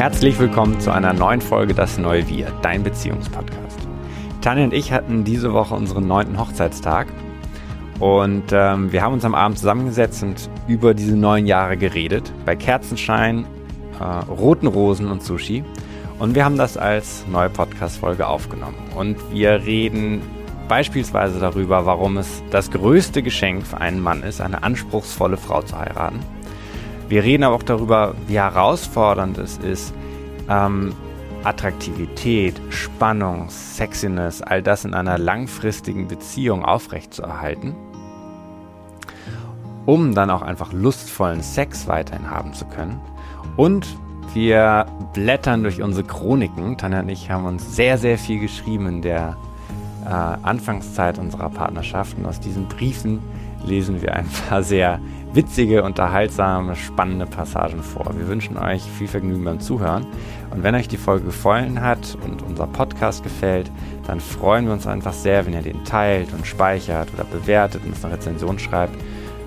Herzlich willkommen zu einer neuen Folge Das Neue Wir, dein Beziehungspodcast. Tanja und ich hatten diese Woche unseren neunten Hochzeitstag und ähm, wir haben uns am Abend zusammengesetzt und über diese neun Jahre geredet, bei Kerzenschein, äh, roten Rosen und Sushi. Und wir haben das als neue Podcast-Folge aufgenommen. Und wir reden beispielsweise darüber, warum es das größte Geschenk für einen Mann ist, eine anspruchsvolle Frau zu heiraten wir reden aber auch darüber, wie herausfordernd es ist, ähm, Attraktivität, Spannung, Sexiness, all das in einer langfristigen Beziehung aufrechtzuerhalten, um dann auch einfach lustvollen Sex weiterhin haben zu können. Und wir blättern durch unsere Chroniken. Tanja und ich haben uns sehr, sehr viel geschrieben in der äh, Anfangszeit unserer Partnerschaft. Und aus diesen Briefen lesen wir ein paar sehr witzige, unterhaltsame, spannende Passagen vor. Wir wünschen euch viel Vergnügen beim Zuhören. Und wenn euch die Folge gefallen hat und unser Podcast gefällt, dann freuen wir uns einfach sehr, wenn ihr den teilt und speichert oder bewertet und uns eine Rezension schreibt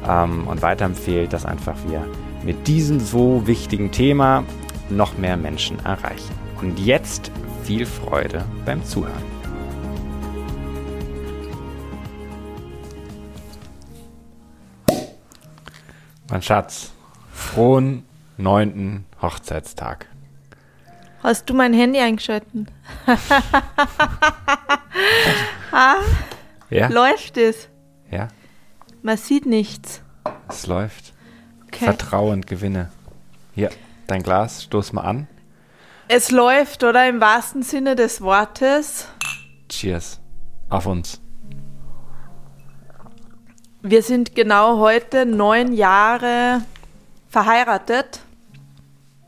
ähm, und weiterempfehlt, dass einfach wir mit diesem so wichtigen Thema noch mehr Menschen erreichen. Und jetzt viel Freude beim Zuhören. Mein Schatz, frohen neunten Hochzeitstag. Hast du mein Handy eingeschalten? ah, Ja? läuft es? Ja, Man sieht nichts. es läuft. Okay. Vertrauen, gewinne. Hier, dein Glas, stoß mal an. Es läuft, oder? Im wahrsten Sinne des Wortes. Cheers. Auf uns. Wir sind genau heute neun Jahre verheiratet.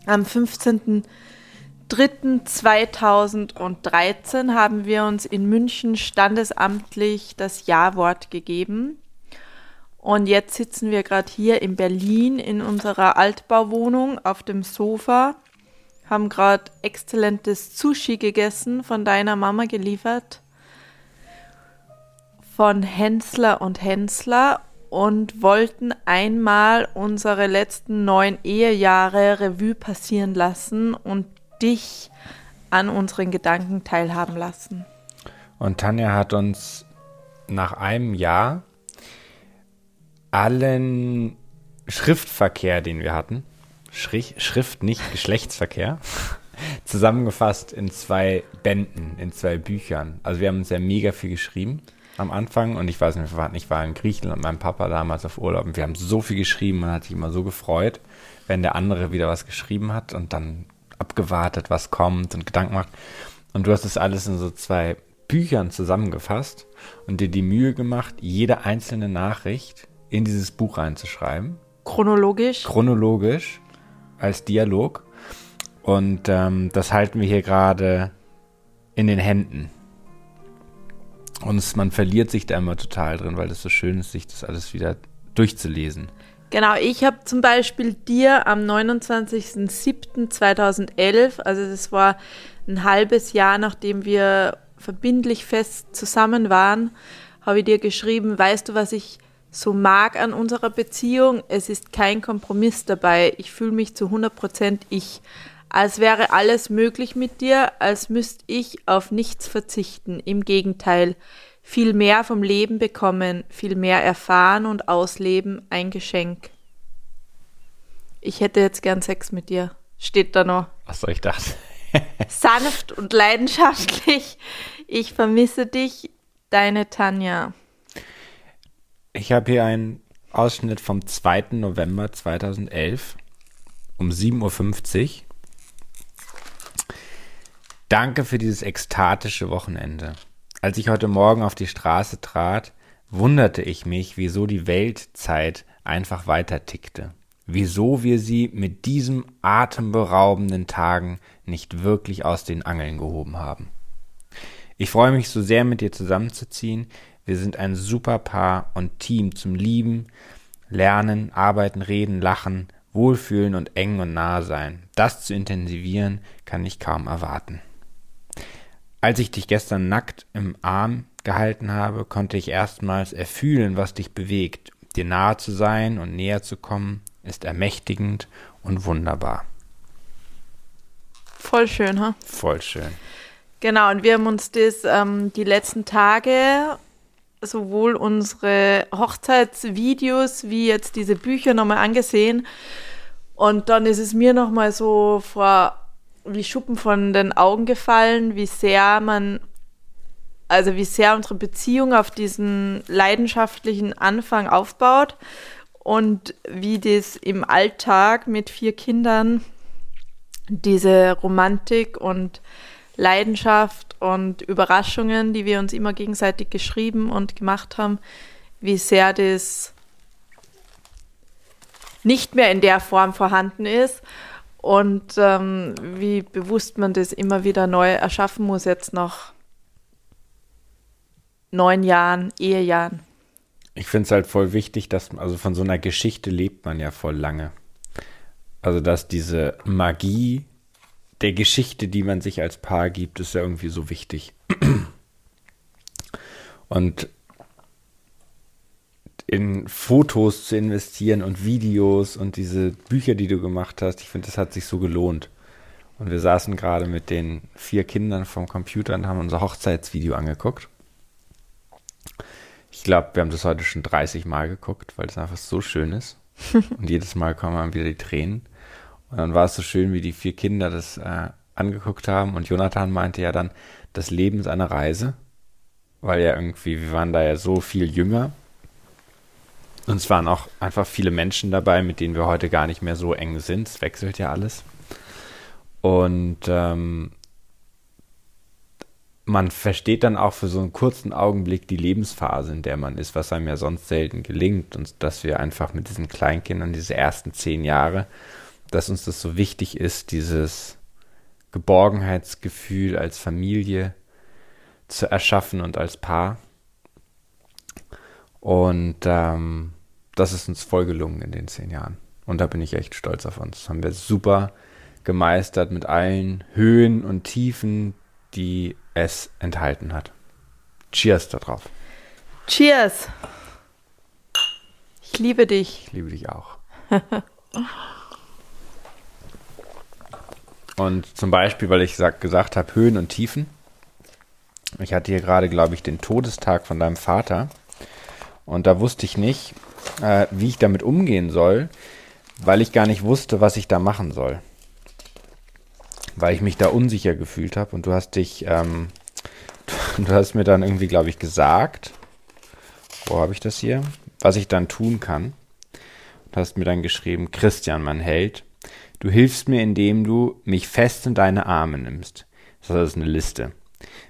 Am 15.03.2013 haben wir uns in München standesamtlich das Ja-Wort gegeben. Und jetzt sitzen wir gerade hier in Berlin in unserer Altbauwohnung auf dem Sofa, haben gerade exzellentes Sushi gegessen, von deiner Mama geliefert von Hensler und Hensler und wollten einmal unsere letzten neun Ehejahre Revue passieren lassen und dich an unseren Gedanken teilhaben lassen. Und Tanja hat uns nach einem Jahr allen Schriftverkehr, den wir hatten, Schrich, Schrift, nicht Geschlechtsverkehr, zusammengefasst in zwei Bänden, in zwei Büchern. Also wir haben uns ja mega viel geschrieben am Anfang und ich weiß nicht, ich war in Griechenland mit meinem Papa damals auf Urlaub und wir haben so viel geschrieben, man hat sich immer so gefreut, wenn der andere wieder was geschrieben hat und dann abgewartet, was kommt und Gedanken macht. Und du hast das alles in so zwei Büchern zusammengefasst und dir die Mühe gemacht, jede einzelne Nachricht in dieses Buch reinzuschreiben, Chronologisch. chronologisch als Dialog. Und ähm, das halten wir hier gerade in den Händen. Und es, man verliert sich da immer total drin, weil es so schön ist, sich das alles wieder durchzulesen. Genau, ich habe zum Beispiel dir am 29.07.2011, also das war ein halbes Jahr, nachdem wir verbindlich fest zusammen waren, habe ich dir geschrieben, weißt du, was ich so mag an unserer Beziehung? Es ist kein Kompromiss dabei. Ich fühle mich zu 100% ich. Als wäre alles möglich mit dir, als müsste ich auf nichts verzichten. Im Gegenteil, viel mehr vom Leben bekommen, viel mehr erfahren und ausleben, ein Geschenk. Ich hätte jetzt gern Sex mit dir. Steht da noch. Achso, ich dachte. Sanft und leidenschaftlich. Ich vermisse dich, deine Tanja. Ich habe hier einen Ausschnitt vom 2. November 2011 um 7.50 Uhr. Danke für dieses ekstatische Wochenende. Als ich heute Morgen auf die Straße trat, wunderte ich mich, wieso die Weltzeit einfach weiter tickte. Wieso wir sie mit diesem atemberaubenden Tagen nicht wirklich aus den Angeln gehoben haben. Ich freue mich so sehr, mit dir zusammenzuziehen. Wir sind ein super Paar und Team zum Lieben, Lernen, Arbeiten, Reden, Lachen, Wohlfühlen und eng und nah sein. Das zu intensivieren, kann ich kaum erwarten. Als ich dich gestern nackt im Arm gehalten habe, konnte ich erstmals erfühlen, was dich bewegt. Dir nahe zu sein und näher zu kommen, ist ermächtigend und wunderbar. Voll schön, ha? Voll schön. Genau, und wir haben uns das ähm, die letzten Tage sowohl unsere Hochzeitsvideos wie jetzt diese Bücher nochmal angesehen. Und dann ist es mir nochmal so vor wie Schuppen von den Augen gefallen, wie sehr man, also wie sehr unsere Beziehung auf diesen leidenschaftlichen Anfang aufbaut und wie das im Alltag mit vier Kindern diese Romantik und Leidenschaft und Überraschungen, die wir uns immer gegenseitig geschrieben und gemacht haben, wie sehr das nicht mehr in der Form vorhanden ist und ähm, wie bewusst man das immer wieder neu erschaffen muss, jetzt nach neun Jahren, Ehejahren. Ich finde es halt voll wichtig, dass, also von so einer Geschichte lebt man ja voll lange. Also, dass diese Magie der Geschichte, die man sich als Paar gibt, ist ja irgendwie so wichtig. Und in Fotos zu investieren und Videos und diese Bücher, die du gemacht hast, ich finde, das hat sich so gelohnt. Und wir saßen gerade mit den vier Kindern vom Computer und haben unser Hochzeitsvideo angeguckt. Ich glaube, wir haben das heute schon 30 Mal geguckt, weil es einfach so schön ist. und jedes Mal kommen dann wieder die Tränen. Und dann war es so schön, wie die vier Kinder das äh, angeguckt haben. Und Jonathan meinte ja dann, das Leben ist eine Reise. Weil ja irgendwie, wir waren da ja so viel jünger. Und es waren auch einfach viele Menschen dabei, mit denen wir heute gar nicht mehr so eng sind. Es wechselt ja alles. Und ähm, man versteht dann auch für so einen kurzen Augenblick die Lebensphase, in der man ist, was einem ja sonst selten gelingt. Und dass wir einfach mit diesen Kleinkindern diese ersten zehn Jahre dass uns das so wichtig ist, dieses Geborgenheitsgefühl als Familie zu erschaffen und als Paar. Und ähm, das ist uns voll gelungen in den zehn Jahren. Und da bin ich echt stolz auf uns. Das haben wir super gemeistert mit allen Höhen und Tiefen, die es enthalten hat. Cheers darauf. Cheers. Ich liebe dich. Ich liebe dich auch. Und zum Beispiel, weil ich sag, gesagt habe, Höhen und Tiefen. Ich hatte hier gerade, glaube ich, den Todestag von deinem Vater. Und da wusste ich nicht, äh, wie ich damit umgehen soll, weil ich gar nicht wusste, was ich da machen soll. Weil ich mich da unsicher gefühlt habe. Und du hast dich, ähm, du hast mir dann irgendwie, glaube ich, gesagt, wo habe ich das hier, was ich dann tun kann. Du hast mir dann geschrieben, Christian, mein Held, Du hilfst mir, indem du mich fest in deine Arme nimmst. Das ist eine Liste.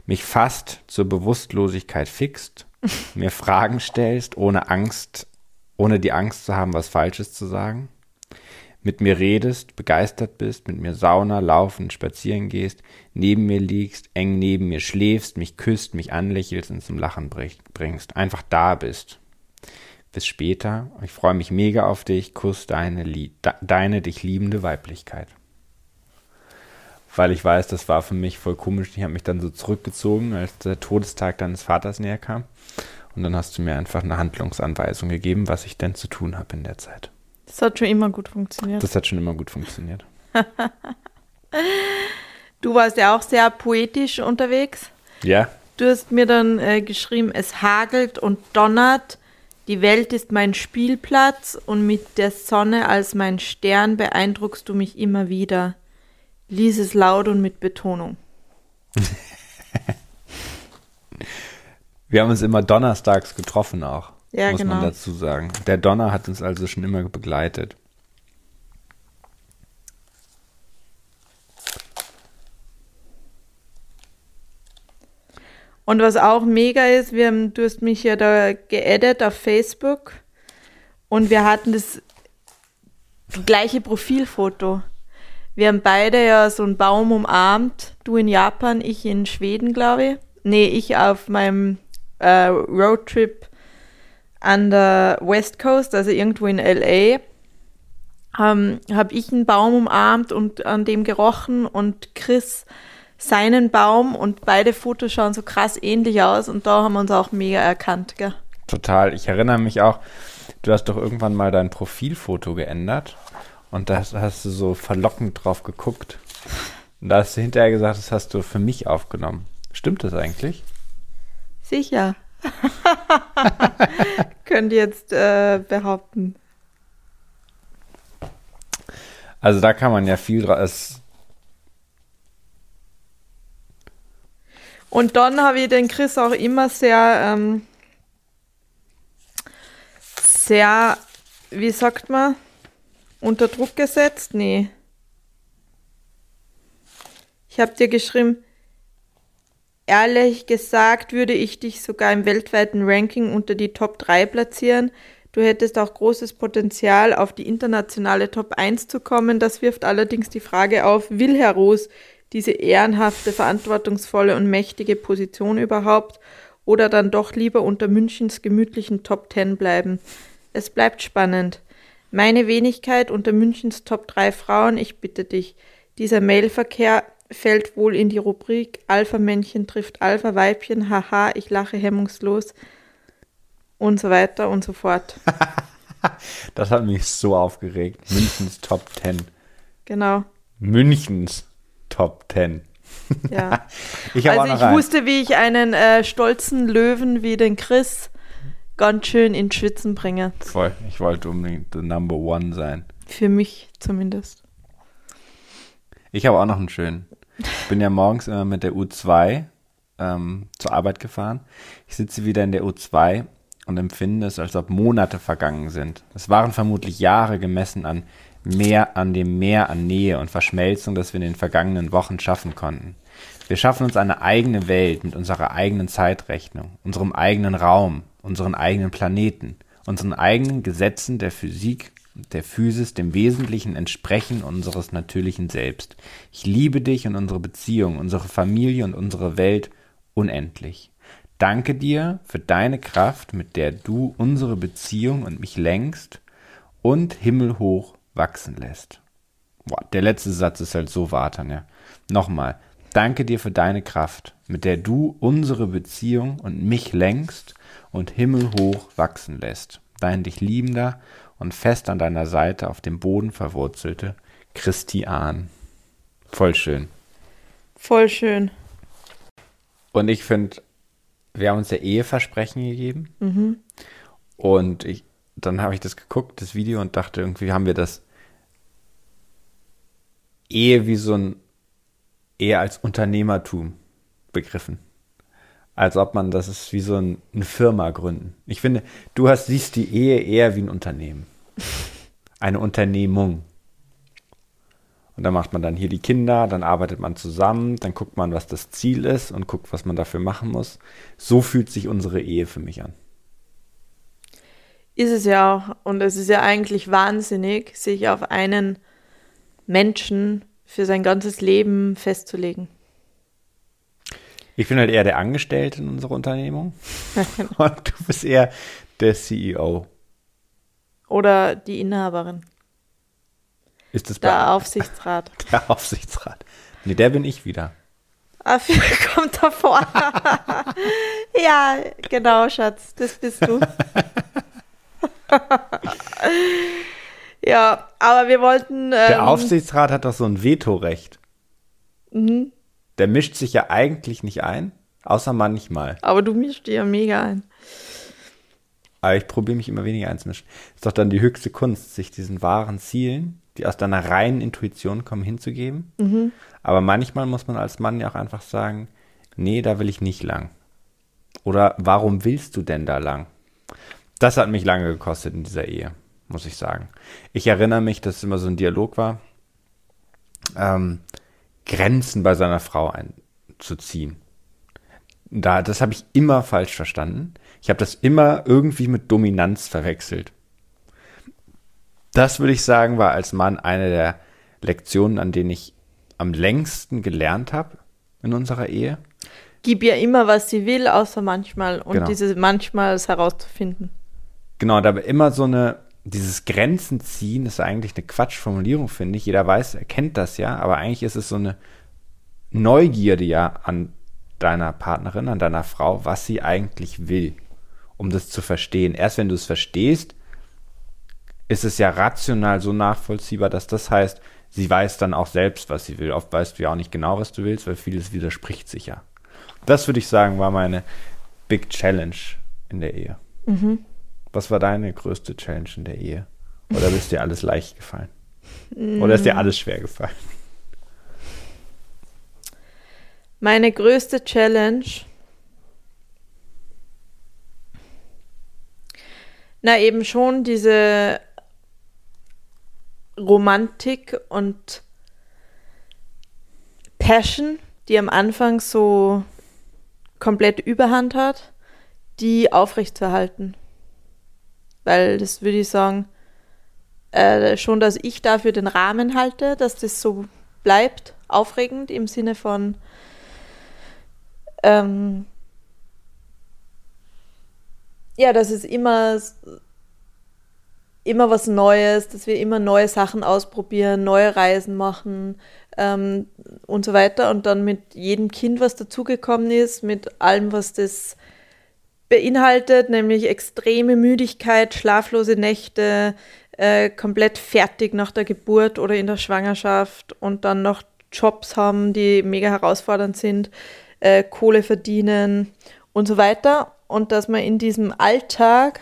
Mich fast zur Bewusstlosigkeit fixt, mir Fragen stellst, ohne Angst, ohne die Angst zu haben, was Falsches zu sagen. Mit mir redest, begeistert bist, mit mir Sauna, laufen, spazieren gehst, neben mir liegst, eng neben mir schläfst, mich küsst, mich anlächelst und zum Lachen bringst. Einfach da bist. Bis später. Ich freue mich mega auf dich. Kuss deine, deine dich liebende Weiblichkeit. Weil ich weiß, das war für mich voll komisch. Ich habe mich dann so zurückgezogen, als der Todestag deines Vaters näher kam. Und dann hast du mir einfach eine Handlungsanweisung gegeben, was ich denn zu tun habe in der Zeit. Das hat schon immer gut funktioniert. Das hat schon immer gut funktioniert. du warst ja auch sehr poetisch unterwegs. Ja. Du hast mir dann äh, geschrieben, es hagelt und donnert, die Welt ist mein Spielplatz und mit der Sonne als mein Stern beeindruckst du mich immer wieder. Lies es laut und mit Betonung. Wir haben uns immer donnerstags getroffen auch, ja, muss genau. man dazu sagen. Der Donner hat uns also schon immer begleitet. Und was auch mega ist, wir haben, du hast mich ja da geaddet auf Facebook und wir hatten das gleiche Profilfoto. Wir haben beide ja so einen Baum umarmt. Du in Japan, ich in Schweden, glaube ich. Nee, ich auf meinem äh, Roadtrip an der West Coast, also irgendwo in LA. Ähm, habe ich einen Baum umarmt und an dem gerochen und Chris seinen Baum und beide Fotos schauen so krass ähnlich aus und da haben wir uns auch mega erkannt, gell? Total. Ich erinnere mich auch, du hast doch irgendwann mal dein Profilfoto geändert und da hast du so verlockend drauf geguckt. Und da hast du hinterher gesagt, das hast du für mich aufgenommen. Stimmt das eigentlich? Sicher. Könnt ihr jetzt äh, behaupten. Also da kann man ja viel draus. Und dann habe ich den Chris auch immer sehr, ähm, sehr, wie sagt man, unter Druck gesetzt? Nee. Ich habe dir geschrieben, ehrlich gesagt würde ich dich sogar im weltweiten Ranking unter die Top 3 platzieren. Du hättest auch großes Potenzial, auf die internationale Top 1 zu kommen. Das wirft allerdings die Frage auf, will Herr Roos diese ehrenhafte, verantwortungsvolle und mächtige Position überhaupt oder dann doch lieber unter Münchens gemütlichen Top 10 bleiben? Es bleibt spannend. Meine Wenigkeit unter Münchens Top 3 Frauen, ich bitte dich. Dieser Mailverkehr fällt wohl in die Rubrik Alpha-Männchen trifft Alpha-Weibchen, haha, ich lache hemmungslos und so weiter und so fort. das hat mich so aufgeregt. Münchens Top 10. Genau. Münchens Top 10. Ja. ich also ich rein. wusste, wie ich einen äh, stolzen Löwen wie den Chris ganz schön in Schwitzen bringe. Voll. Ich wollte unbedingt the Number One sein. Für mich zumindest. Ich habe auch noch einen schönen. Ich bin ja morgens immer mit der U2 ähm, zur Arbeit gefahren. Ich sitze wieder in der U2 und empfinde es, als ob Monate vergangen sind. Es waren vermutlich Jahre gemessen an mehr, an dem Meer an Nähe und Verschmelzung, das wir in den vergangenen Wochen schaffen konnten. Wir schaffen uns eine eigene Welt mit unserer eigenen Zeitrechnung, unserem eigenen Raum, unseren eigenen Planeten, unseren eigenen Gesetzen der Physik, der Physis, dem Wesentlichen entsprechen unseres natürlichen Selbst. Ich liebe dich und unsere Beziehung, unsere Familie und unsere Welt unendlich. Danke dir für deine Kraft, mit der du unsere Beziehung und mich lenkst und himmelhoch wachsen lässt. Boah, der letzte Satz ist halt so wahr, Tanja. Nochmal. Danke dir für deine Kraft, mit der du unsere Beziehung und mich lenkst und himmelhoch wachsen lässt. Dein dich liebender und fest an deiner Seite auf dem Boden verwurzelte Christian. Voll schön. Voll schön. Und ich finde, wir haben uns ja Eheversprechen gegeben. Mhm. Und ich, dann habe ich das geguckt, das Video, und dachte, irgendwie haben wir das Ehe wie so ein, eher als Unternehmertum begriffen. Als ob man, das ist wie so ein, eine Firma gründen. Ich finde, du hast, siehst die Ehe eher wie ein Unternehmen. Eine Unternehmung. Und dann macht man dann hier die Kinder, dann arbeitet man zusammen, dann guckt man, was das Ziel ist und guckt, was man dafür machen muss. So fühlt sich unsere Ehe für mich an. Ist es ja auch. Und es ist ja eigentlich wahnsinnig, sich auf einen Menschen für sein ganzes Leben festzulegen. Ich bin halt eher der Angestellte in unserer Unternehmung. und du bist eher der CEO. Oder die Inhaberin. Ist das der Aufsichtsrat? Der Aufsichtsrat. Nee, der bin ich wieder. Ah, kommt davor. ja, genau, Schatz, das bist du. ja, aber wir wollten. Ähm, der Aufsichtsrat hat doch so ein Vetorecht. Mhm. Der mischt sich ja eigentlich nicht ein, außer manchmal. Aber du mischst dir ja mega ein. Aber ich probiere mich immer weniger einzumischen. Ist doch dann die höchste Kunst, sich diesen wahren Zielen die aus deiner reinen Intuition kommen, hinzugeben. Mhm. Aber manchmal muss man als Mann ja auch einfach sagen, nee, da will ich nicht lang. Oder warum willst du denn da lang? Das hat mich lange gekostet in dieser Ehe, muss ich sagen. Ich erinnere mich, dass es immer so ein Dialog war, ähm, Grenzen bei seiner Frau einzuziehen. Da, das habe ich immer falsch verstanden. Ich habe das immer irgendwie mit Dominanz verwechselt. Das würde ich sagen, war als Mann eine der Lektionen, an denen ich am längsten gelernt habe in unserer Ehe. Gib ihr immer, was sie will, außer manchmal. Und genau. diese manchmal herauszufinden. Genau, da immer so eine, dieses Grenzen ziehen ist eigentlich eine Quatschformulierung, finde ich. Jeder weiß, er kennt das ja, aber eigentlich ist es so eine Neugierde ja an deiner Partnerin, an deiner Frau, was sie eigentlich will, um das zu verstehen. Erst wenn du es verstehst, ist es ja rational so nachvollziehbar, dass das heißt, sie weiß dann auch selbst, was sie will. Oft weißt du ja auch nicht genau, was du willst, weil vieles widerspricht sich ja. Das würde ich sagen, war meine Big Challenge in der Ehe. Mhm. Was war deine größte Challenge in der Ehe? Oder ist dir alles leicht gefallen? Oder ist dir alles schwer gefallen? Meine größte Challenge. Na, eben schon diese Romantik und Passion, die am Anfang so komplett überhand hat, die aufrechtzuerhalten. Weil das würde ich sagen, äh, schon, dass ich dafür den Rahmen halte, dass das so bleibt, aufregend im Sinne von ähm, ja, dass es immer immer was Neues, dass wir immer neue Sachen ausprobieren, neue Reisen machen ähm, und so weiter. Und dann mit jedem Kind, was dazugekommen ist, mit allem, was das beinhaltet, nämlich extreme Müdigkeit, schlaflose Nächte, äh, komplett fertig nach der Geburt oder in der Schwangerschaft und dann noch Jobs haben, die mega herausfordernd sind, äh, Kohle verdienen und so weiter. Und dass man in diesem Alltag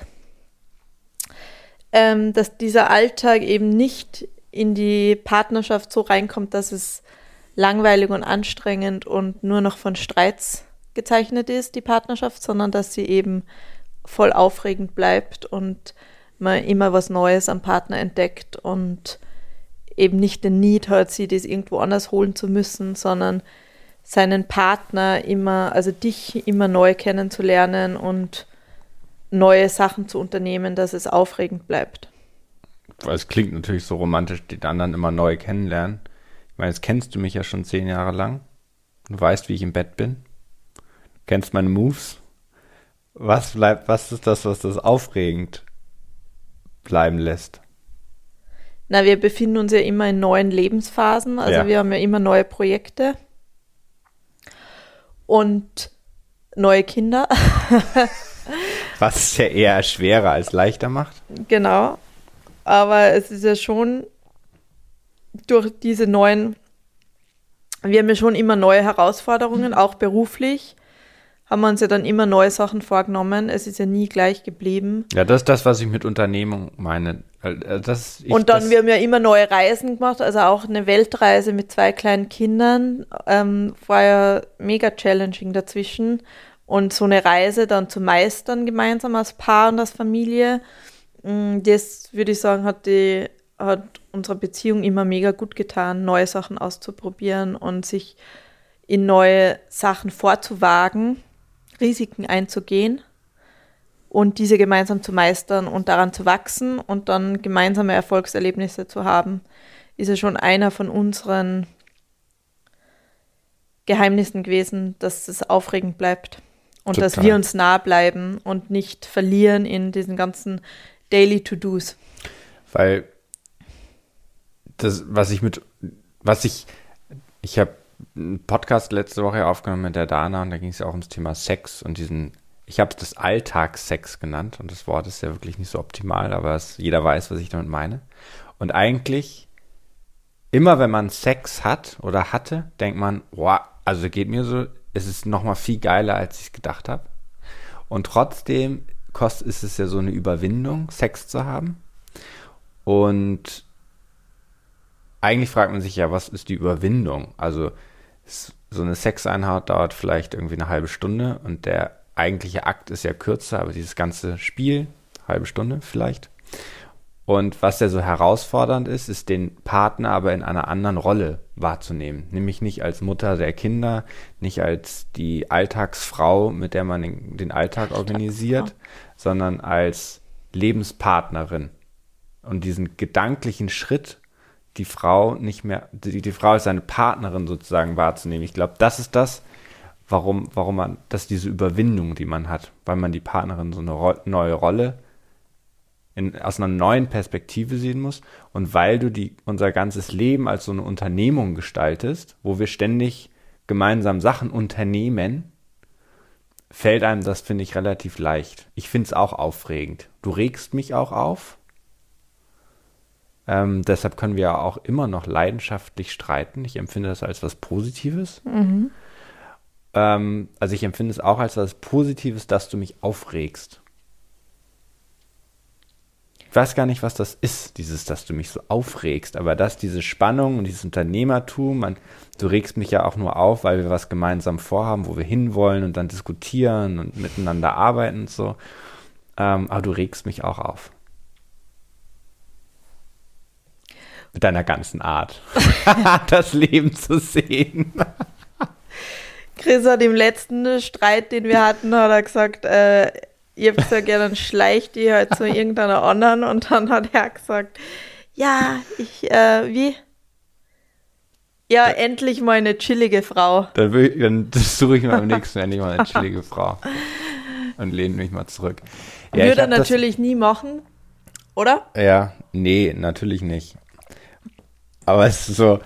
ähm, dass dieser Alltag eben nicht in die Partnerschaft so reinkommt, dass es langweilig und anstrengend und nur noch von Streits gezeichnet ist, die Partnerschaft, sondern dass sie eben voll aufregend bleibt und man immer was Neues am Partner entdeckt und eben nicht den Need hat, sie das irgendwo anders holen zu müssen, sondern seinen Partner immer, also dich immer neu kennenzulernen und neue Sachen zu unternehmen, dass es aufregend bleibt. Es klingt natürlich so romantisch, die anderen immer neu kennenlernen. Ich meine, jetzt kennst du mich ja schon zehn Jahre lang. Du weißt, wie ich im Bett bin. Du kennst meine Moves. Was bleibt, was ist das, was das aufregend bleiben lässt? Na, wir befinden uns ja immer in neuen Lebensphasen. Also ja. wir haben ja immer neue Projekte. Und neue Kinder. Was es ja eher schwerer als leichter macht. Genau. Aber es ist ja schon durch diese neuen, wir haben ja schon immer neue Herausforderungen, auch beruflich haben wir uns ja dann immer neue Sachen vorgenommen. Es ist ja nie gleich geblieben. Ja, das ist das, was ich mit Unternehmung meine. Äh, das, ich, und dann, wir haben ja immer neue Reisen gemacht, also auch eine Weltreise mit zwei kleinen Kindern. Ähm, war ja mega challenging dazwischen. Und so eine Reise dann zu meistern, gemeinsam als Paar und als Familie, mm, das würde ich sagen, hat, die, hat unserer Beziehung immer mega gut getan, neue Sachen auszuprobieren und sich in neue Sachen vorzuwagen, Risiken einzugehen und diese gemeinsam zu meistern und daran zu wachsen und dann gemeinsame Erfolgserlebnisse zu haben, ist ja schon einer von unseren Geheimnissen gewesen, dass es aufregend bleibt. Und Total. dass wir uns nah bleiben und nicht verlieren in diesen ganzen Daily To-Dos. Weil das, was ich mit, was ich, ich habe einen Podcast letzte Woche aufgenommen mit der Dana und da ging es ja auch ums Thema Sex und diesen, ich habe es das Alltagssex genannt und das Wort ist ja wirklich nicht so optimal, aber es, jeder weiß, was ich damit meine. Und eigentlich, immer wenn man Sex hat oder hatte, denkt man, boah, also geht mir so, es ist nochmal viel geiler, als ich es gedacht habe. Und trotzdem kostet, ist es ja so eine Überwindung, Sex zu haben. Und eigentlich fragt man sich ja, was ist die Überwindung? Also so eine Sexeinheit dauert vielleicht irgendwie eine halbe Stunde und der eigentliche Akt ist ja kürzer, aber dieses ganze Spiel, halbe Stunde vielleicht. Und was ja so herausfordernd ist, ist den Partner aber in einer anderen Rolle wahrzunehmen. Nämlich nicht als Mutter der Kinder, nicht als die Alltagsfrau, mit der man den, den Alltag organisiert, sondern als Lebenspartnerin. Und diesen gedanklichen Schritt, die Frau nicht mehr, die, die Frau als seine Partnerin sozusagen wahrzunehmen. Ich glaube, das ist das, warum, warum man, ist diese Überwindung, die man hat, weil man die Partnerin so eine ro neue Rolle in, aus einer neuen Perspektive sehen muss und weil du die, unser ganzes Leben als so eine Unternehmung gestaltest, wo wir ständig gemeinsam Sachen unternehmen, fällt einem das, finde ich, relativ leicht. Ich finde es auch aufregend. Du regst mich auch auf. Ähm, deshalb können wir auch immer noch leidenschaftlich streiten. Ich empfinde das als was Positives. Mhm. Ähm, also ich empfinde es auch als was Positives, dass du mich aufregst. Ich weiß gar nicht, was das ist, dieses, dass du mich so aufregst, aber dass diese Spannung und dieses Unternehmertum, man, du regst mich ja auch nur auf, weil wir was gemeinsam vorhaben, wo wir hinwollen und dann diskutieren und miteinander arbeiten und so. Ähm, aber du regst mich auch auf. Mit deiner ganzen Art, das Leben zu sehen. Chris hat im letzten Streit, den wir hatten, hat er gesagt, äh, ich habe gesagt, ja, dann schleicht die halt zu irgendeiner anderen und dann hat er gesagt, ja, ich, äh, wie? Ja, ja, endlich mal eine chillige Frau. Dann, will, dann suche ich mir am nächsten endlich mal eine chillige Frau und lehne mich mal zurück. Ja, Würde er natürlich das, nie machen, oder? Ja, nee, natürlich nicht. Aber es ist so,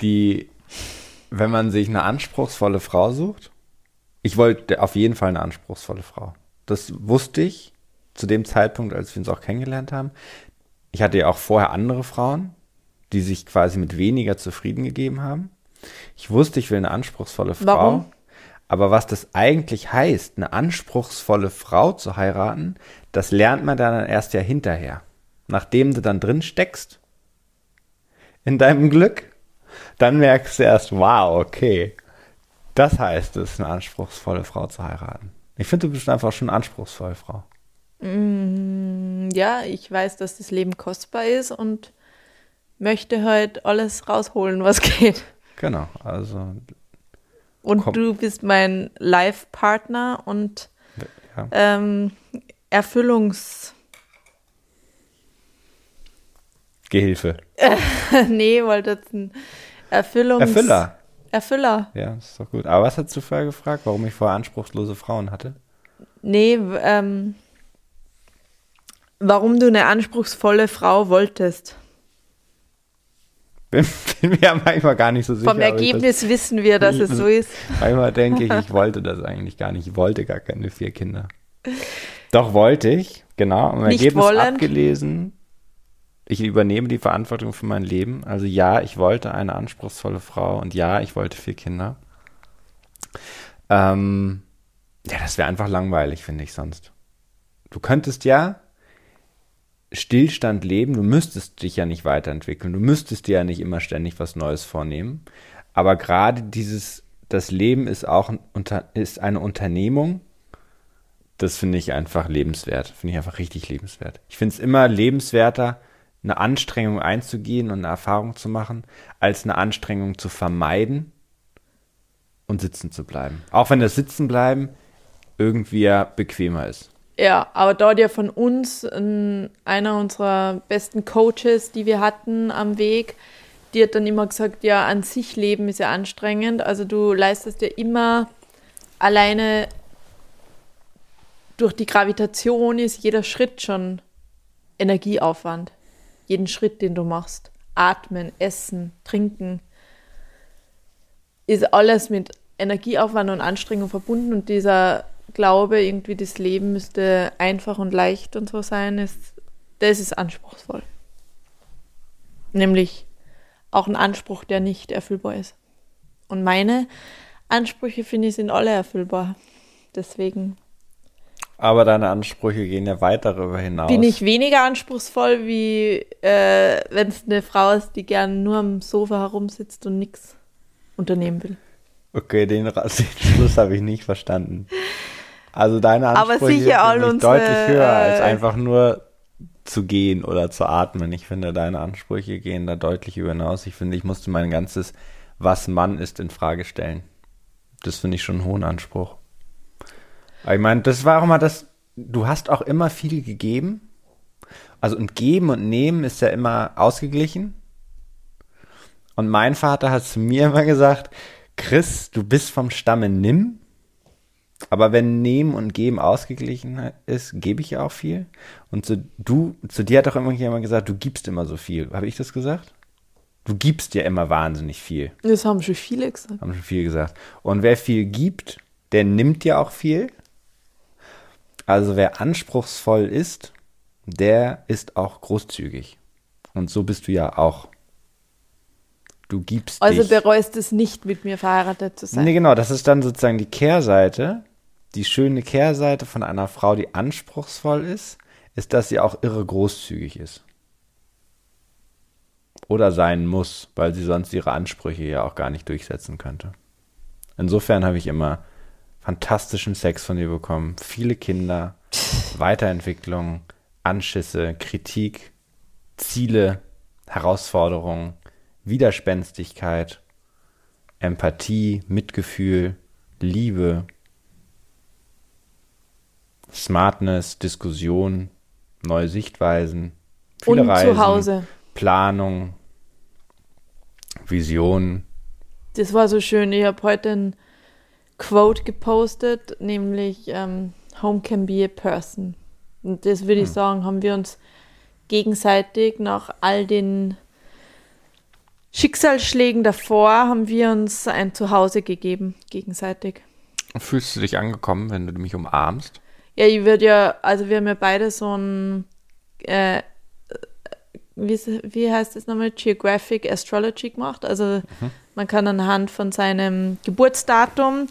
die, wenn man sich eine anspruchsvolle Frau sucht, ich wollte auf jeden Fall eine anspruchsvolle Frau. Das wusste ich zu dem Zeitpunkt, als wir uns auch kennengelernt haben. Ich hatte ja auch vorher andere Frauen, die sich quasi mit weniger zufrieden gegeben haben. Ich wusste, ich will eine anspruchsvolle Frau. Warum? Aber was das eigentlich heißt, eine anspruchsvolle Frau zu heiraten, das lernt man dann erst ja hinterher. Nachdem du dann drin steckst in deinem Glück, dann merkst du erst, wow, okay, das heißt es, eine anspruchsvolle Frau zu heiraten. Ich finde, du bist einfach schon anspruchsvoll, Frau. Mm, ja, ich weiß, dass das Leben kostbar ist und möchte halt alles rausholen, was geht. Genau, also. Und komm. du bist mein Live-Partner und ja. ähm, Erfüllungs. Gehilfe. nee, wollte jetzt ein Erfüllungs. Erfüller. Erfüller. Ja, ist doch gut. Aber was hast du vorher gefragt, warum ich vorher anspruchslose Frauen hatte? Nee, ähm, warum du eine anspruchsvolle Frau wolltest. Bin, bin mir manchmal gar nicht so sicher. Vom Ergebnis das, wissen wir, dass es so ist. Manchmal denke ich, ich wollte das eigentlich gar nicht. Ich wollte gar keine vier Kinder. Doch wollte ich, genau. Im Ergebnis wollen. abgelesen ich übernehme die Verantwortung für mein Leben. Also ja, ich wollte eine anspruchsvolle Frau und ja, ich wollte vier Kinder. Ähm, ja, das wäre einfach langweilig, finde ich sonst. Du könntest ja Stillstand leben, du müsstest dich ja nicht weiterentwickeln, du müsstest dir ja nicht immer ständig was Neues vornehmen. Aber gerade dieses, das Leben ist auch ist eine Unternehmung, das finde ich einfach lebenswert, finde ich einfach richtig lebenswert. Ich finde es immer lebenswerter, eine Anstrengung einzugehen und eine Erfahrung zu machen, als eine Anstrengung zu vermeiden und sitzen zu bleiben. Auch wenn das Sitzenbleiben irgendwie ja bequemer ist. Ja, aber dort ja von uns einer unserer besten Coaches, die wir hatten am Weg, die hat dann immer gesagt, ja, an sich Leben ist ja anstrengend. Also du leistest ja immer alleine durch die Gravitation ist jeder Schritt schon Energieaufwand jeden Schritt, den du machst. Atmen, essen, trinken, ist alles mit Energieaufwand und Anstrengung verbunden und dieser Glaube, irgendwie das Leben müsste einfach und leicht und so sein, ist, das ist anspruchsvoll. Nämlich auch ein Anspruch, der nicht erfüllbar ist. Und meine Ansprüche, finde ich, sind alle erfüllbar. Deswegen aber deine Ansprüche gehen ja weit darüber hinaus. Bin ich weniger anspruchsvoll, wie äh, wenn es eine Frau ist, die gerne nur am Sofa herumsitzt und nichts unternehmen will. Okay, den, den Schluss habe ich nicht verstanden. Also deine Ansprüche sind deutlich höher als äh, einfach nur zu gehen oder zu atmen. Ich finde, deine Ansprüche gehen da deutlich über hinaus. Ich finde, ich musste mein ganzes Was Mann ist in Frage stellen. Das finde ich schon einen hohen Anspruch. Ich meine, das war auch immer das, du hast auch immer viel gegeben. Also und geben und nehmen ist ja immer ausgeglichen. Und mein Vater hat zu mir immer gesagt, Chris, du bist vom Stamme nimm. Aber wenn Nehmen und Geben ausgeglichen ist, gebe ich ja auch viel. Und zu, du, zu dir hat auch immer jemand gesagt, du gibst immer so viel. Habe ich das gesagt? Du gibst ja immer wahnsinnig viel. Das haben schon viele gesagt. Haben schon viele gesagt. Und wer viel gibt, der nimmt ja auch viel. Also wer anspruchsvoll ist, der ist auch großzügig. Und so bist du ja auch. Du gibst Also dich. bereust es nicht, mit mir verheiratet zu sein. Nee, genau, das ist dann sozusagen die Kehrseite. Die schöne Kehrseite von einer Frau, die anspruchsvoll ist, ist, dass sie auch irre großzügig ist. Oder sein muss, weil sie sonst ihre Ansprüche ja auch gar nicht durchsetzen könnte. Insofern habe ich immer fantastischen Sex von dir bekommen. Viele Kinder, Weiterentwicklung, Anschüsse, Kritik, Ziele, Herausforderungen, Widerspenstigkeit, Empathie, Mitgefühl, Liebe, Smartness, Diskussion, neue Sichtweisen, viele Und Reisen, zu Hause. Planung, Vision. Das war so schön. Ich habe heute ein Quote gepostet, nämlich ähm, Home can be a person. Und das würde ich sagen, haben wir uns gegenseitig nach all den Schicksalsschlägen davor, haben wir uns ein Zuhause gegeben, gegenseitig. Fühlst du dich angekommen, wenn du mich umarmst? Ja, ich würde ja, also wir haben ja beide so ein, äh, wie, wie heißt das nochmal, Geographic Astrology gemacht. Also man kann anhand von seinem Geburtsdatum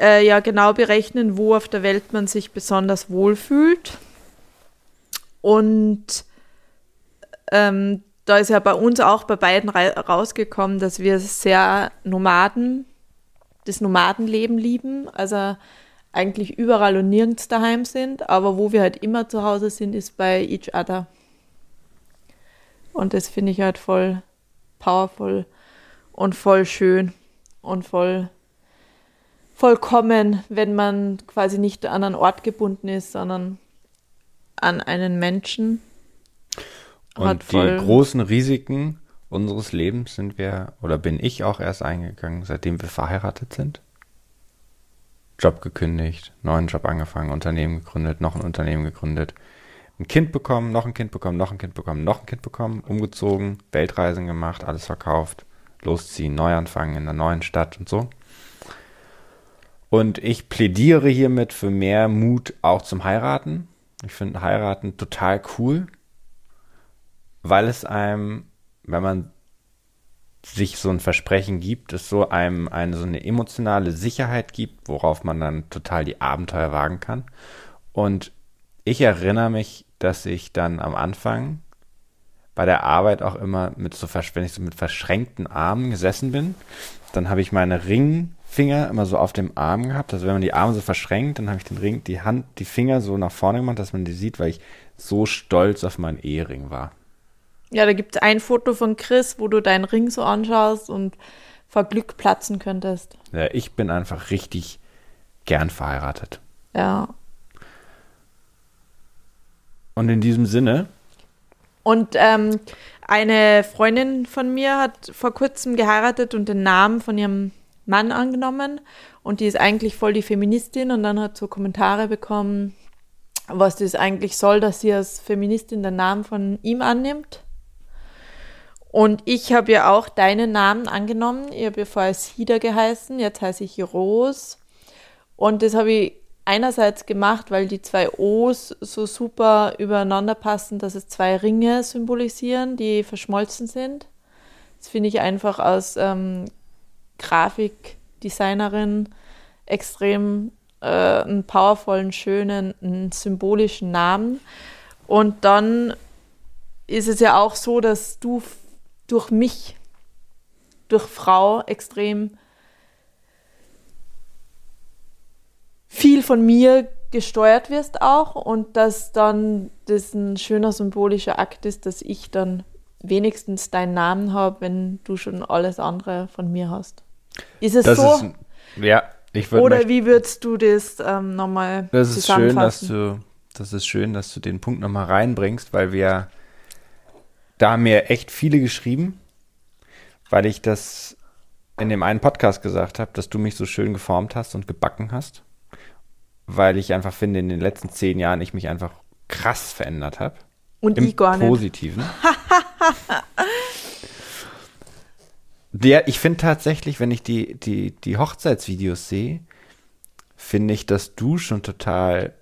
äh, ja genau berechnen, wo auf der Welt man sich besonders wohlfühlt. Und ähm, da ist ja bei uns auch bei beiden rausgekommen, dass wir sehr Nomaden, das Nomadenleben lieben. Also eigentlich überall und nirgends daheim sind, aber wo wir halt immer zu Hause sind, ist bei each other. Und das finde ich halt voll powerful und voll schön und voll vollkommen, wenn man quasi nicht an einen Ort gebunden ist, sondern an einen Menschen. Und die großen Risiken unseres Lebens sind wir, oder bin ich auch erst eingegangen, seitdem wir verheiratet sind. Job gekündigt, neuen Job angefangen, Unternehmen gegründet, noch ein Unternehmen gegründet, ein Kind bekommen, noch ein Kind bekommen, noch ein Kind bekommen, noch ein Kind bekommen, umgezogen, Weltreisen gemacht, alles verkauft, losziehen, neu anfangen in einer neuen Stadt und so. Und ich plädiere hiermit für mehr Mut auch zum Heiraten. Ich finde Heiraten total cool weil es einem, wenn man sich so ein Versprechen gibt, es so einem eine so eine emotionale Sicherheit gibt, worauf man dann total die Abenteuer wagen kann. Und ich erinnere mich, dass ich dann am Anfang bei der Arbeit auch immer mit so, wenn ich so mit verschränkten Armen gesessen bin, dann habe ich meine Ringfinger immer so auf dem Arm gehabt. Also wenn man die Arme so verschränkt, dann habe ich den Ring, die Hand, die Finger so nach vorne gemacht, dass man die sieht, weil ich so stolz auf meinen Ehering war. Ja, da gibt es ein Foto von Chris, wo du deinen Ring so anschaust und vor Glück platzen könntest. Ja, ich bin einfach richtig gern verheiratet. Ja. Und in diesem Sinne, Und ähm, eine Freundin von mir hat vor kurzem geheiratet und den Namen von ihrem Mann angenommen. Und die ist eigentlich voll die Feministin und dann hat so Kommentare bekommen, was das eigentlich soll, dass sie als Feministin den Namen von ihm annimmt. Und ich habe ja auch deinen Namen angenommen. Ich habe ja vorher Sida geheißen, jetzt heiße ich Rose. Und das habe ich einerseits gemacht, weil die zwei O's so super übereinander passen, dass es zwei Ringe symbolisieren, die verschmolzen sind. Das finde ich einfach als ähm, Grafikdesignerin extrem äh, einen powervollen, schönen, einen symbolischen Namen. Und dann ist es ja auch so, dass du durch mich, durch Frau extrem viel von mir gesteuert wirst auch und dass dann das ein schöner symbolischer Akt ist, dass ich dann wenigstens deinen Namen habe, wenn du schon alles andere von mir hast. Ist es das so? ist, ja, ich würde Oder wie würdest du das ähm, nochmal Das ist schön, dass du, das ist schön, dass du den Punkt nochmal reinbringst, weil wir, da haben mir echt viele geschrieben, weil ich das in dem einen Podcast gesagt habe, dass du mich so schön geformt hast und gebacken hast, weil ich einfach finde, in den letzten zehn Jahren ich mich einfach krass verändert habe. Und Im gar nicht. Positiven. Der, ich finde tatsächlich, wenn ich die, die, die Hochzeitsvideos sehe, finde ich, dass du schon total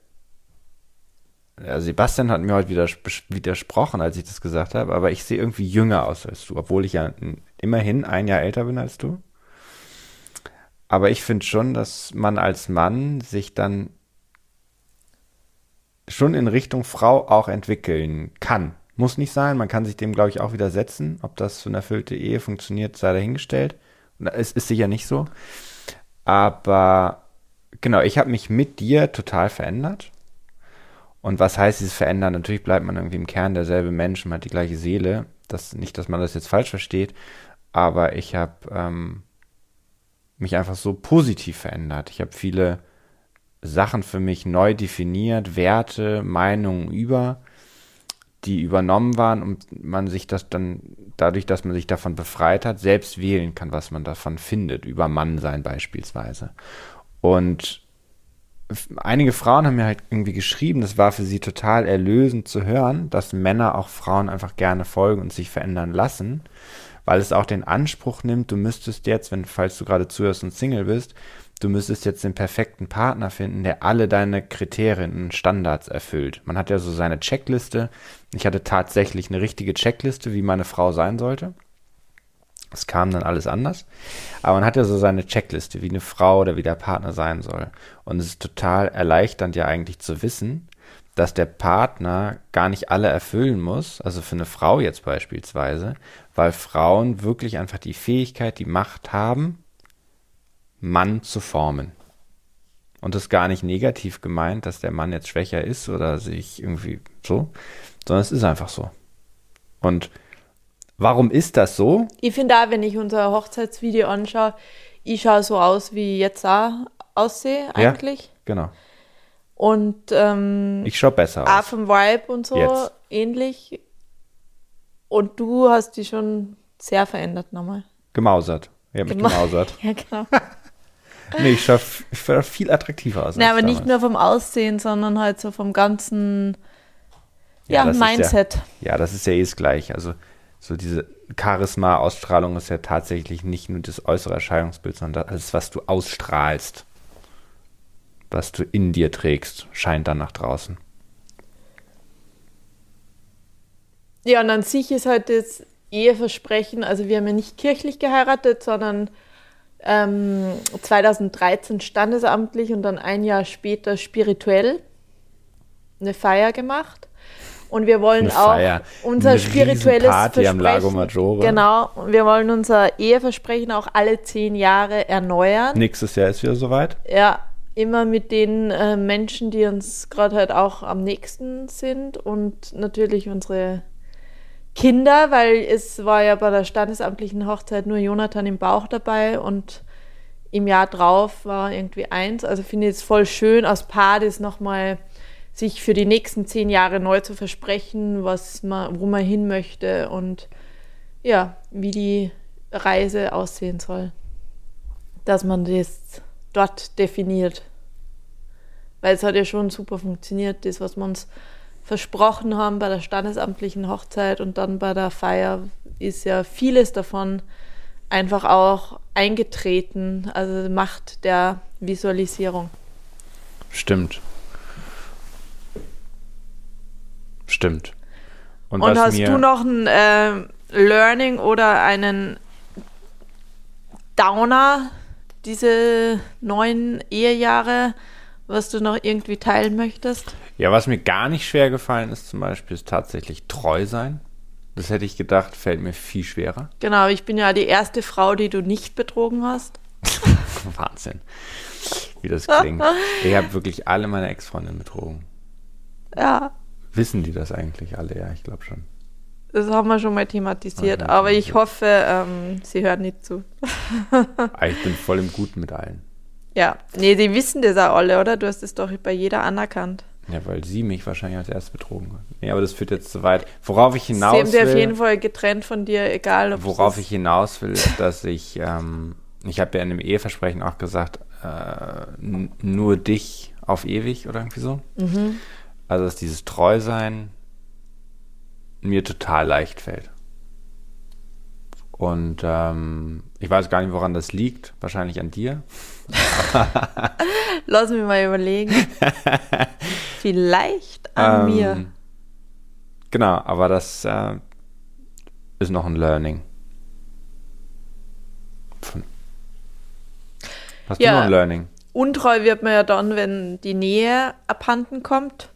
ja, Sebastian hat mir heute wieder widersprochen, als ich das gesagt habe, aber ich sehe irgendwie jünger aus als du, obwohl ich ja immerhin ein Jahr älter bin als du. Aber ich finde schon, dass man als Mann sich dann schon in Richtung Frau auch entwickeln kann. Muss nicht sein, man kann sich dem, glaube ich, auch widersetzen. Ob das für eine erfüllte Ehe funktioniert, sei dahingestellt. Es ist sicher nicht so. Aber genau, ich habe mich mit dir total verändert. Und was heißt dieses Verändern? Natürlich bleibt man irgendwie im Kern derselbe Mensch, man hat die gleiche Seele. Das, nicht, dass man das jetzt falsch versteht, aber ich habe ähm, mich einfach so positiv verändert. Ich habe viele Sachen für mich neu definiert, Werte, Meinungen über, die übernommen waren und man sich das dann, dadurch, dass man sich davon befreit hat, selbst wählen kann, was man davon findet, über Mannsein beispielsweise. Und einige Frauen haben mir halt irgendwie geschrieben, das war für sie total erlösend zu hören, dass Männer auch Frauen einfach gerne folgen und sich verändern lassen, weil es auch den Anspruch nimmt, du müsstest jetzt, wenn, falls du gerade zuhörst und Single bist, du müsstest jetzt den perfekten Partner finden, der alle deine Kriterien und Standards erfüllt. Man hat ja so seine Checkliste. Ich hatte tatsächlich eine richtige Checkliste, wie meine Frau sein sollte. Es kam dann alles anders. Aber man hat ja so seine Checkliste, wie eine Frau oder wie der Partner sein soll. Und es ist total erleichternd ja eigentlich zu wissen, dass der Partner gar nicht alle erfüllen muss, also für eine Frau jetzt beispielsweise, weil Frauen wirklich einfach die Fähigkeit, die Macht haben, Mann zu formen. Und das ist gar nicht negativ gemeint, dass der Mann jetzt schwächer ist oder sich irgendwie so, sondern es ist einfach so. Und Warum ist das so? Ich finde auch, wenn ich unser Hochzeitsvideo anschaue, ich schaue so aus, wie ich jetzt auch aussehe, eigentlich. Ja, genau. Und ähm, ich schaue besser aus. Auch vom Vibe und so jetzt. ähnlich. Und du hast die schon sehr verändert nochmal. Gemausert. Habe mich Gema gemausert. ja, genau. nee, ich schaue viel attraktiver aus. Nee, aber damals. nicht nur vom Aussehen, sondern halt so vom ganzen ja, ja Mindset. Ja, ja, das ist ja eh das gleiche. Also so diese Charisma, Ausstrahlung ist ja tatsächlich nicht nur das äußere Erscheinungsbild, sondern alles, was du ausstrahlst, was du in dir trägst, scheint dann nach draußen. Ja, und an sich ist halt das Eheversprechen, also wir haben ja nicht kirchlich geheiratet, sondern ähm, 2013 standesamtlich und dann ein Jahr später spirituell eine Feier gemacht. Und wir wollen auch unser spirituelles Party Versprechen. Am Lago Maggiore. Genau. Und wir wollen unser Eheversprechen auch alle zehn Jahre erneuern. Nächstes Jahr ist wieder soweit. Ja, immer mit den äh, Menschen, die uns gerade halt auch am nächsten sind und natürlich unsere Kinder, weil es war ja bei der standesamtlichen Hochzeit nur Jonathan im Bauch dabei und im Jahr drauf war irgendwie eins. Also finde ich es voll schön, aus Paar das nochmal sich für die nächsten zehn Jahre neu zu versprechen, was man, wo man hin möchte und ja, wie die Reise aussehen soll. Dass man das dort definiert. Weil es hat ja schon super funktioniert, das, was wir uns versprochen haben bei der standesamtlichen Hochzeit und dann bei der Feier, ist ja vieles davon einfach auch eingetreten, also Macht der Visualisierung. Stimmt. Stimmt. Und, Und hast du noch ein äh, Learning oder einen Downer, diese neun Ehejahre, was du noch irgendwie teilen möchtest? Ja, was mir gar nicht schwer gefallen ist zum Beispiel, ist tatsächlich treu sein. Das hätte ich gedacht, fällt mir viel schwerer. Genau, ich bin ja die erste Frau, die du nicht betrogen hast. Wahnsinn, wie das klingt. ich habe wirklich alle meine Ex-Freundinnen betrogen. Ja. Wissen die das eigentlich alle? Ja, ich glaube schon. Das haben wir schon mal thematisiert, ah, aber ich hoffe, ähm, sie hören nicht zu. Ah, ich bin voll im Guten mit allen. Ja, nee, die wissen das auch alle, oder? Du hast es doch bei jeder anerkannt. Ja, weil sie mich wahrscheinlich als erst betrogen hat. Nee, aber das führt jetzt zu weit. Worauf ich hinaus sie haben will. Sie auf jeden Fall getrennt von dir, egal ob Worauf ich hinaus will, ist, dass ich, ähm, ich habe ja in dem Eheversprechen auch gesagt, äh, nur dich auf ewig oder irgendwie so. Mhm. Also, dass dieses Treusein mir total leicht fällt. Und ähm, ich weiß gar nicht, woran das liegt. Wahrscheinlich an dir. Lass mich mal überlegen. vielleicht an Ähm, mir. Genau, aber das äh, ist noch ein Learning. Von- Hast Ja. du noch ein Learning? Untreu wird man ja dann, wenn die Nähe abhanden kommt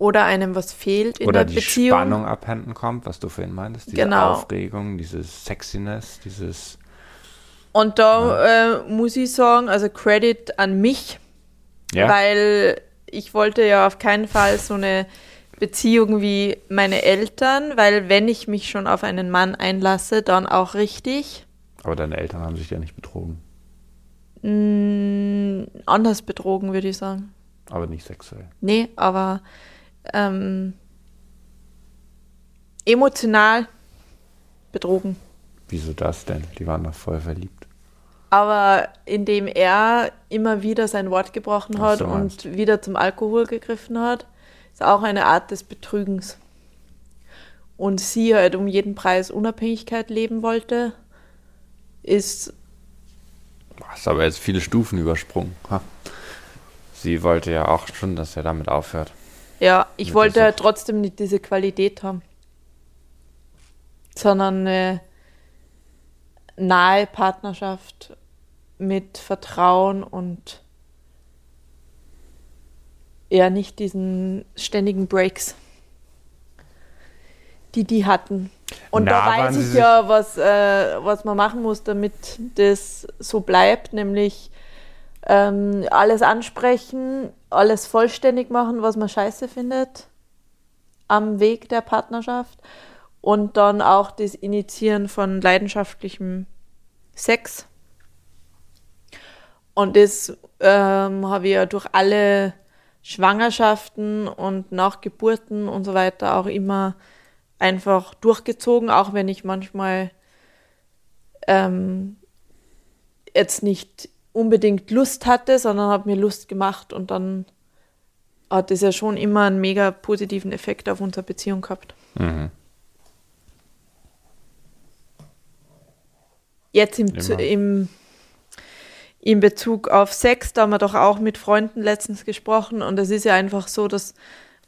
oder einem was fehlt in Oder der die Beziehung. Spannung abhanden kommt, was du vorhin meintest. Diese Genau. Aufregung, dieses Sexiness, dieses. Und da äh, muss ich sagen, also Credit an mich, Ja, weil ich wollte ja auf keinen Fall so eine Beziehung wie meine Eltern, weil wenn ich mich schon auf einen Mann einlasse, dann auch richtig. aber deine Eltern haben sich ja nicht betrogen. Mm, anders betrogen, würde ich sagen. Aber nicht sexuell. Nee, aber ähm, emotional betrogen. Wieso das denn? Die waren doch voll verliebt. Aber indem er immer wieder sein Wort gebrochen hat und wieder zum Alkohol gegriffen hat, ist auch eine Art des Betrügens. Und sie halt um jeden Preis Unabhängigkeit leben wollte, ist, hast aber jetzt viele Stufen übersprungen. Ha. Sie wollte ja auch schon, dass er damit aufhört. Ja, ich wollte halt trotzdem nicht diese Qualität haben, sondern eine nahe Partnerschaft mit Vertrauen und eher nicht diesen ständigen Breaks, die die hatten. Und Na, da weiß ich ja, was, äh, was man machen muss, damit das so bleibt, nämlich ähm, alles ansprechen, alles vollständig machen, was man scheiße findet am Weg der Partnerschaft und dann auch das Initiieren von leidenschaftlichem Sex. Und das ähm, habe ich ja durch alle Schwangerschaften und nach Geburten und so weiter auch immer einfach durchgezogen, auch wenn ich manchmal ähm, jetzt nicht unbedingt Lust hatte, sondern habe mir Lust gemacht und dann hat das ja schon immer einen mega positiven Effekt auf unsere Beziehung gehabt. Mhm. Jetzt im, im, in Bezug auf Sex, da haben wir doch auch mit Freunden letztens gesprochen und es ist ja einfach so, dass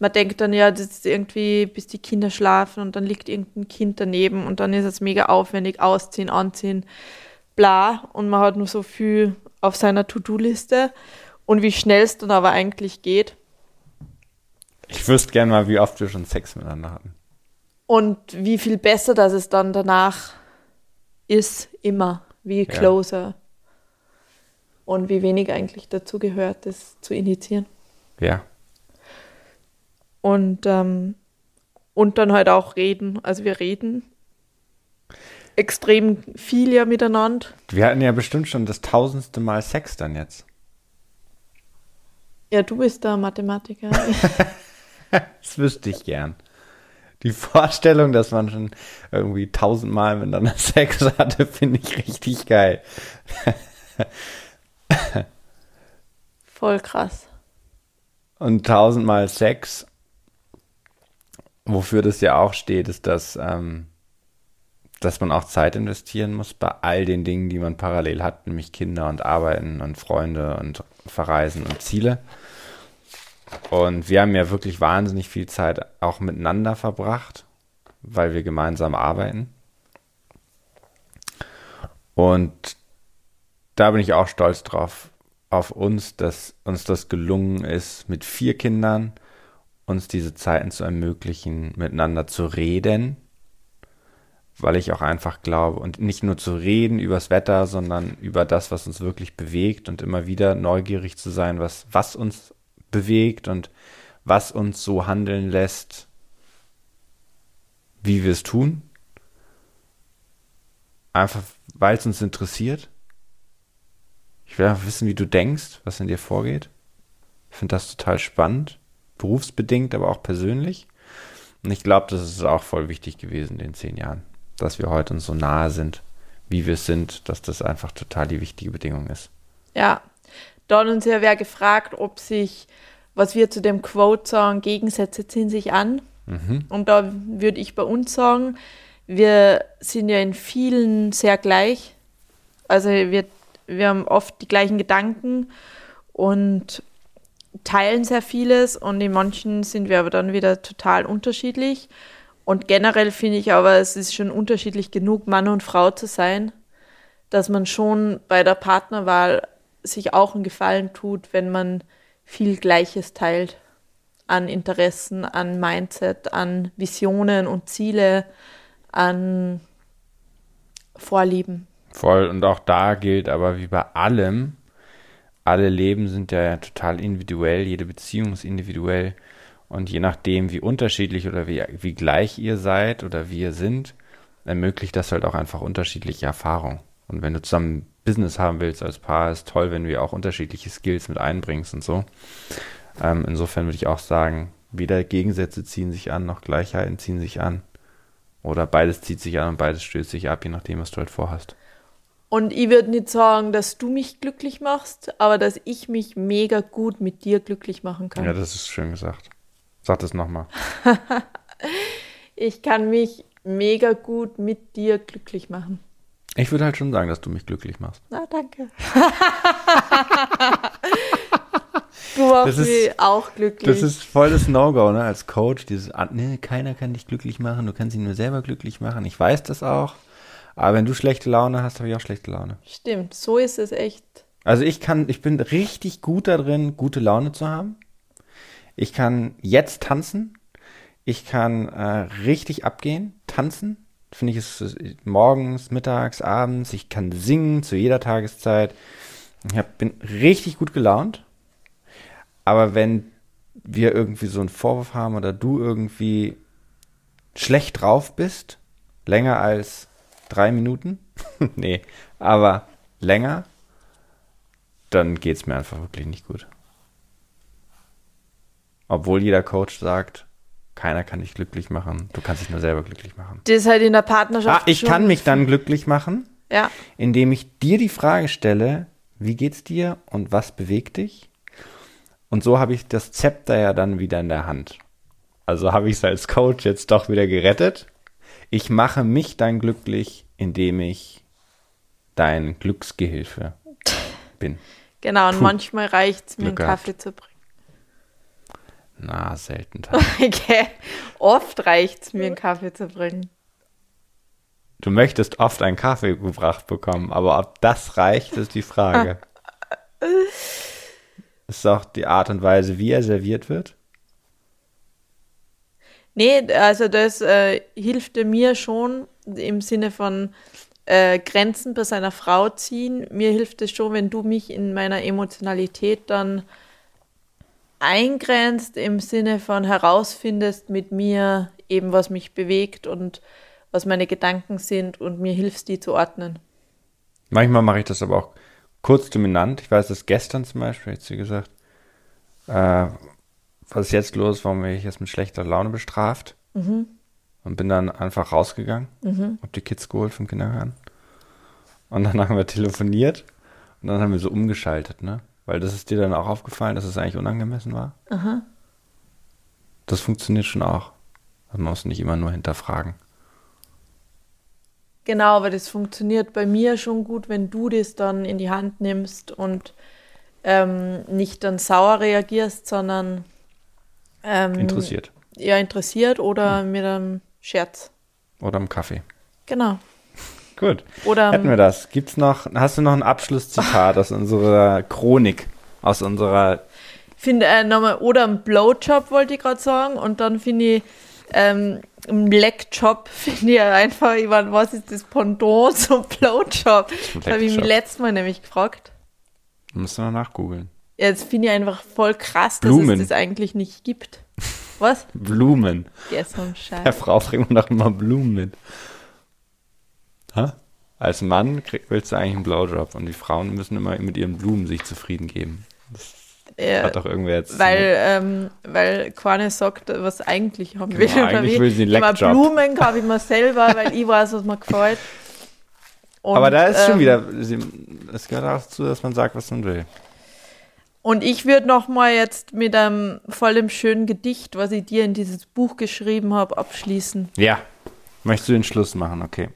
man denkt dann ja, das ist irgendwie, bis die Kinder schlafen und dann liegt irgendein Kind daneben und dann ist es mega aufwendig, ausziehen, anziehen, bla und man hat nur so viel auf seiner To-Do-Liste und wie schnell es dann aber eigentlich geht Ich wüsste gern mal, wie oft wir schon Sex miteinander hatten. und wie viel besser, dass es dann danach ist, immer, wie Ja. closer. Und wie wenig eigentlich dazu gehört, das zu initiieren. Ja. Und, ähm, und dann halt auch reden. Also wir reden extrem viel ja miteinander. Wir hatten ja bestimmt schon das tausendste Mal Sex dann jetzt. Ja, du bist der Mathematiker. Das wüsste ich gern. Die Vorstellung, dass man schon irgendwie tausendmal miteinander Sex hatte, finde ich richtig geil. Voll krass. Und tausendmal Sex, wofür das ja auch steht, ist, dass, ähm, dass man auch Zeit investieren muss bei all den Dingen, die man parallel hat, nämlich Kinder und Arbeiten und Freunde und Verreisen und Ziele. Und wir haben ja wirklich wahnsinnig viel Zeit auch miteinander verbracht, weil wir gemeinsam arbeiten. Und da bin ich auch stolz drauf, auf uns, dass uns das gelungen ist, mit vier Kindern uns diese Zeiten zu ermöglichen, miteinander zu reden, weil ich auch einfach glaube, und nicht nur zu reden übers Wetter, sondern über das, was uns wirklich bewegt und immer wieder neugierig zu sein, was, was uns bewegt und was uns so handeln lässt, wie wir es tun. Einfach, weil es uns interessiert. Ich will einfach wissen, wie du denkst, was in dir vorgeht. Ich finde das total spannend. Berufsbedingt, aber auch persönlich. Und ich glaube, das ist auch voll wichtig gewesen in den zehn Jahren. Dass wir heute uns so nahe sind, wie wir es sind, dass das einfach total die wichtige Bedingung ist. Ja, uns ja wer gefragt, ob sich, was wir zu dem Quote sagen, Gegensätze ziehen sich an. Mhm. Und da würde ich bei uns sagen, wir sind ja in vielen sehr gleich. Also wir, wir haben oft die gleichen Gedanken und teilen sehr vieles und in manchen sind wir aber dann wieder total unterschiedlich. Und generell finde ich aber, es ist schon unterschiedlich genug, Mann und Frau zu sein, dass man schon bei der Partnerwahl sich auch einen Gefallen tut, wenn man viel Gleiches teilt an Interessen, an Mindset, an Visionen und Ziele, an Vorlieben. Voll. Und auch da gilt aber wie bei allem, alle Leben sind ja total individuell, jede Beziehung ist individuell. Und je nachdem, wie unterschiedlich oder wie, wie gleich ihr seid oder wie ihr sind, ermöglicht das halt auch einfach unterschiedliche Erfahrungen. Und wenn du zusammen Business haben willst als Paar, ist toll, wenn du auch unterschiedliche Skills mit einbringst und so. Ähm, insofern würde ich auch sagen, weder Gegensätze ziehen sich an, noch Gleichheiten ziehen sich an. Oder beides zieht sich an und beides stößt sich ab, je nachdem, was du halt vorhast. Und ich würde nicht sagen, dass du mich glücklich machst, aber dass ich mich mega gut mit dir glücklich machen kann. Ja, das ist schön gesagt. Sag das nochmal. ich kann mich mega gut mit dir glücklich machen. Ich würde halt schon sagen, dass du mich glücklich machst. Na, danke. du machst mich auch glücklich. Das ist voll das No-Go, ne? Als Coach, dieses, ah, ne, keiner kann dich glücklich machen, du kannst ihn nur selber glücklich machen. Ich weiß das auch. Aber wenn du schlechte Laune hast, habe ich auch schlechte Laune. Stimmt, so ist es echt. Also ich kann, ich bin richtig gut darin, gute Laune zu haben. Ich kann jetzt tanzen. Ich kann äh, richtig abgehen, tanzen finde ich es morgens, mittags, abends. Ich kann singen zu jeder Tageszeit. Ich hab, bin richtig gut gelaunt. Aber wenn wir irgendwie so einen Vorwurf haben oder du irgendwie schlecht drauf bist, länger als drei Minuten, nee, aber länger, dann geht es mir einfach wirklich nicht gut. Obwohl jeder Coach sagt, keiner kann dich glücklich machen. Du kannst dich nur selber glücklich machen. Das ist halt in der Partnerschaft. Ah, ich kann mich dann glücklich machen, ja. indem ich dir die Frage stelle, wie geht's dir und was bewegt dich? Und so habe ich das Zepter ja dann wieder in der Hand. Also habe ich es als Coach jetzt doch wieder gerettet. Ich mache mich dann glücklich, indem ich dein Glücksgehilfe bin. Genau, und Puh, manchmal reicht es mir, einen Kaffee zu bringen. Na, selten. Okay. Oft reicht es mir, einen Kaffee zu bringen. Du möchtest oft einen Kaffee gebracht bekommen, aber ob das reicht, ist die Frage. ist auch die Art und Weise, wie er serviert wird? Nee, also das äh, hilft mir schon im Sinne von äh, Grenzen bei seiner Frau ziehen. Mir hilft es schon, wenn du mich in meiner Emotionalität dann eingrenzt im Sinne von herausfindest mit mir eben, was mich bewegt und was meine Gedanken sind und mir hilfst, die zu ordnen. Manchmal mache ich das aber auch kurz dominant. Ich weiß, dass gestern zum Beispiel, jetzt wie gesagt, äh, was ist jetzt los, warum werde ich jetzt mit schlechter Laune bestraft? Mhm. Und bin dann einfach rausgegangen, mhm. hab die Kids geholt vom Kindergarten. Und dann haben wir telefoniert und dann haben wir so umgeschaltet, ne? Weil das ist dir dann auch aufgefallen, dass es eigentlich unangemessen war? Aha. Das funktioniert schon auch. Also man muss nicht immer nur hinterfragen. Genau, aber das funktioniert bei mir schon gut, wenn du das dann in die Hand nimmst und ähm, nicht dann sauer reagierst, sondern ähm, interessiert. Ja, interessiert oder hm. mit einem Scherz. Oder einem Kaffee. Genau. Gut. Oder, Hätten wir das. Gibt's noch, hast du noch ein Abschlusszitat aus unserer Chronik, aus unserer. Finde, äh, nochmal, oder ein Blowjob wollte ich gerade sagen. Und dann finde ich, ähm, ein Blackjob finde ich einfach, ich meine, was ist das Pendant zum Blowjob? Das habe ich mich letztes Mal nämlich gefragt. Du noch nachgoogeln. Jetzt finde ich einfach voll krass, dass Blumen. es das eigentlich nicht gibt. Was? Blumen. Ja, so ein Scheiß. Der Frau bringt man doch immer Blumen mit. Ha? Als Mann krieg, willst du eigentlich einen Blowjob und die Frauen müssen immer mit ihren Blumen sich zufrieden geben. Das ja, hat doch irgendwer jetzt. Weil, ähm, weil Quane sagt, was eigentlich haben will. Genau, eigentlich will sie einen Leckjob. Blumen habe ich mir selber, weil ich weiß, was mir gefällt. Und, Aber da ist ähm, schon wieder, es gehört auch dazu, dass man sagt, was man will. Und ich würde noch mal jetzt mit einem voll dem schönen Gedicht, was ich dir in dieses Buch geschrieben habe, abschließen. Ja. Möchtest du den Schluss machen? Okay.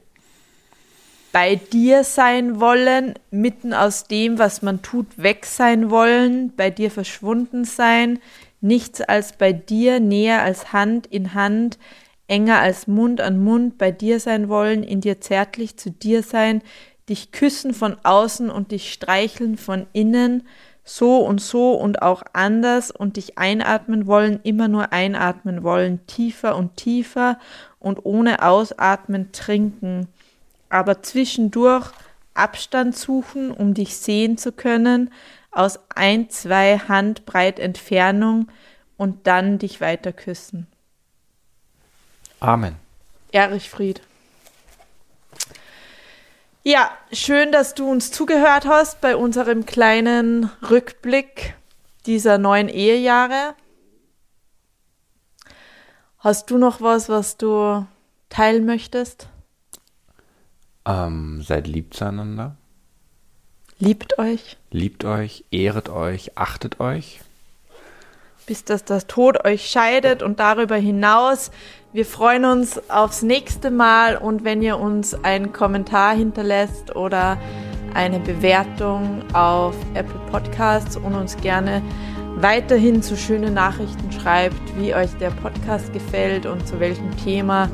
Bei dir sein wollen, mitten aus dem, was man tut, weg sein wollen, bei dir verschwunden sein, nichts als bei dir, näher als Hand in Hand, enger als Mund an Mund, bei dir sein wollen, in dir zärtlich zu dir sein, dich küssen von außen und dich streicheln von innen, so und so und auch anders und dich einatmen wollen, immer nur einatmen wollen, tiefer und tiefer und ohne Ausatmen trinken aber zwischendurch Abstand suchen, um dich sehen zu können, aus ein, zwei Handbreit Entfernung und dann dich weiter küssen. Amen. Erich Fried. Ja, schön, dass du uns zugehört hast bei unserem kleinen Rückblick dieser neun Ehejahre. Hast du noch was, was du teilen möchtest? Ähm, seid lieb zueinander. Liebt euch. Liebt euch, ehret euch, achtet euch. Bis dass das Tod euch scheidet und darüber hinaus. Wir freuen uns aufs nächste Mal und wenn ihr uns einen Kommentar hinterlässt oder eine Bewertung auf Apple Podcasts und uns gerne weiterhin zu schönen Nachrichten schreibt, wie euch der Podcast gefällt und zu welchem Thema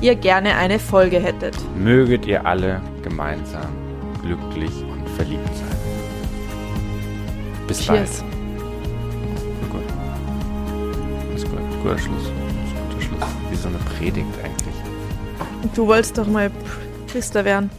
ihr gerne eine Folge hättet. Möget ihr alle gemeinsam glücklich und verliebt sein. Bis Cheers. bald. Gut. Ist gut. Guter Schluss. Ist guter Schluss. Wie so eine Predigt eigentlich. Du wolltest doch mal Priester werden.